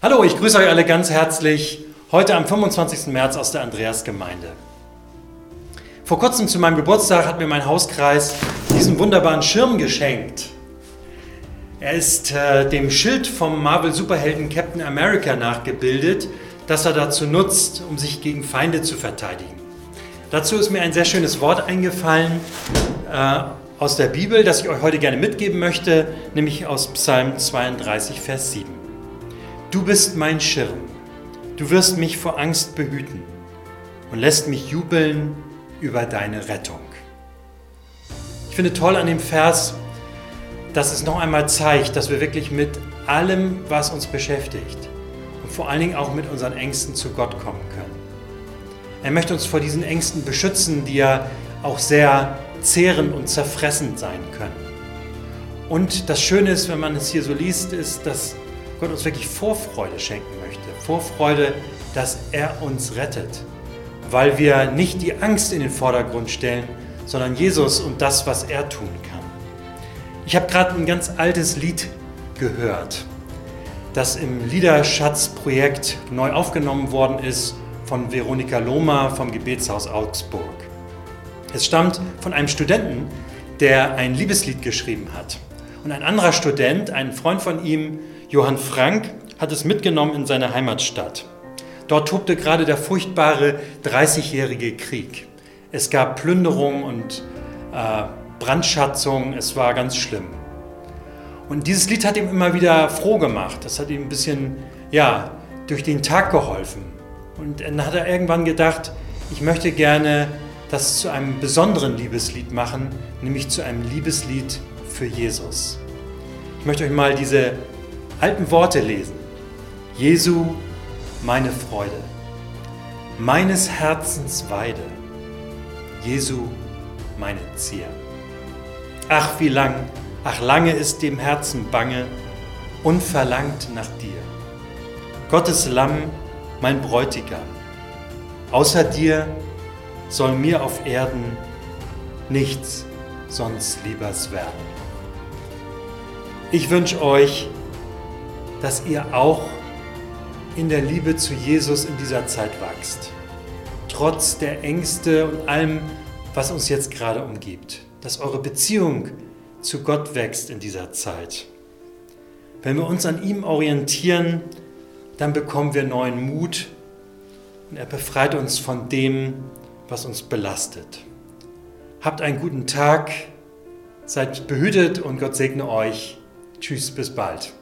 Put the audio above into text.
Hallo, ich grüße euch alle ganz herzlich heute am 25. März aus der Andreasgemeinde. Vor kurzem zu meinem Geburtstag hat mir mein Hauskreis diesen wunderbaren Schirm geschenkt. Er ist äh, dem Schild vom Marvel-Superhelden Captain America nachgebildet, das er dazu nutzt, um sich gegen Feinde zu verteidigen. Dazu ist mir ein sehr schönes Wort eingefallen äh, aus der Bibel, das ich euch heute gerne mitgeben möchte, nämlich aus Psalm 32, Vers 7. Du bist mein Schirm. Du wirst mich vor Angst behüten und lässt mich jubeln über deine Rettung. Ich finde toll an dem Vers, dass es noch einmal zeigt, dass wir wirklich mit allem, was uns beschäftigt und vor allen Dingen auch mit unseren Ängsten zu Gott kommen können. Er möchte uns vor diesen Ängsten beschützen, die ja auch sehr zehrend und zerfressend sein können. Und das Schöne ist, wenn man es hier so liest, ist, dass Gott uns wirklich Vorfreude schenken möchte. Vorfreude, dass er uns rettet. Weil wir nicht die Angst in den Vordergrund stellen, sondern Jesus und das, was er tun kann. Ich habe gerade ein ganz altes Lied gehört, das im Liederschatzprojekt neu aufgenommen worden ist von Veronika Lohmer vom Gebetshaus Augsburg. Es stammt von einem Studenten, der ein Liebeslied geschrieben hat. Und ein anderer Student, ein Freund von ihm, Johann Frank hat es mitgenommen in seine Heimatstadt. Dort tobte gerade der furchtbare 30-jährige Krieg. Es gab Plünderung und äh, Brandschatzung, es war ganz schlimm. Und dieses Lied hat ihm immer wieder froh gemacht. Das hat ihm ein bisschen ja, durch den Tag geholfen. Und dann hat er irgendwann gedacht, ich möchte gerne das zu einem besonderen Liebeslied machen, nämlich zu einem Liebeslied für Jesus. Ich möchte euch mal diese alten Worte lesen. Jesu, meine Freude, meines Herzens Weide, Jesu, meine Zier. Ach, wie lang, ach, lange ist dem Herzen bange und verlangt nach dir. Gottes Lamm, mein Bräutigam, außer dir soll mir auf Erden nichts sonst liebers werden. Ich wünsche euch, dass ihr auch in der Liebe zu Jesus in dieser Zeit wachst. Trotz der Ängste und allem, was uns jetzt gerade umgibt. Dass eure Beziehung zu Gott wächst in dieser Zeit. Wenn wir uns an ihm orientieren, dann bekommen wir neuen Mut und er befreit uns von dem, was uns belastet. Habt einen guten Tag, seid behütet und Gott segne euch. Tschüss, bis bald.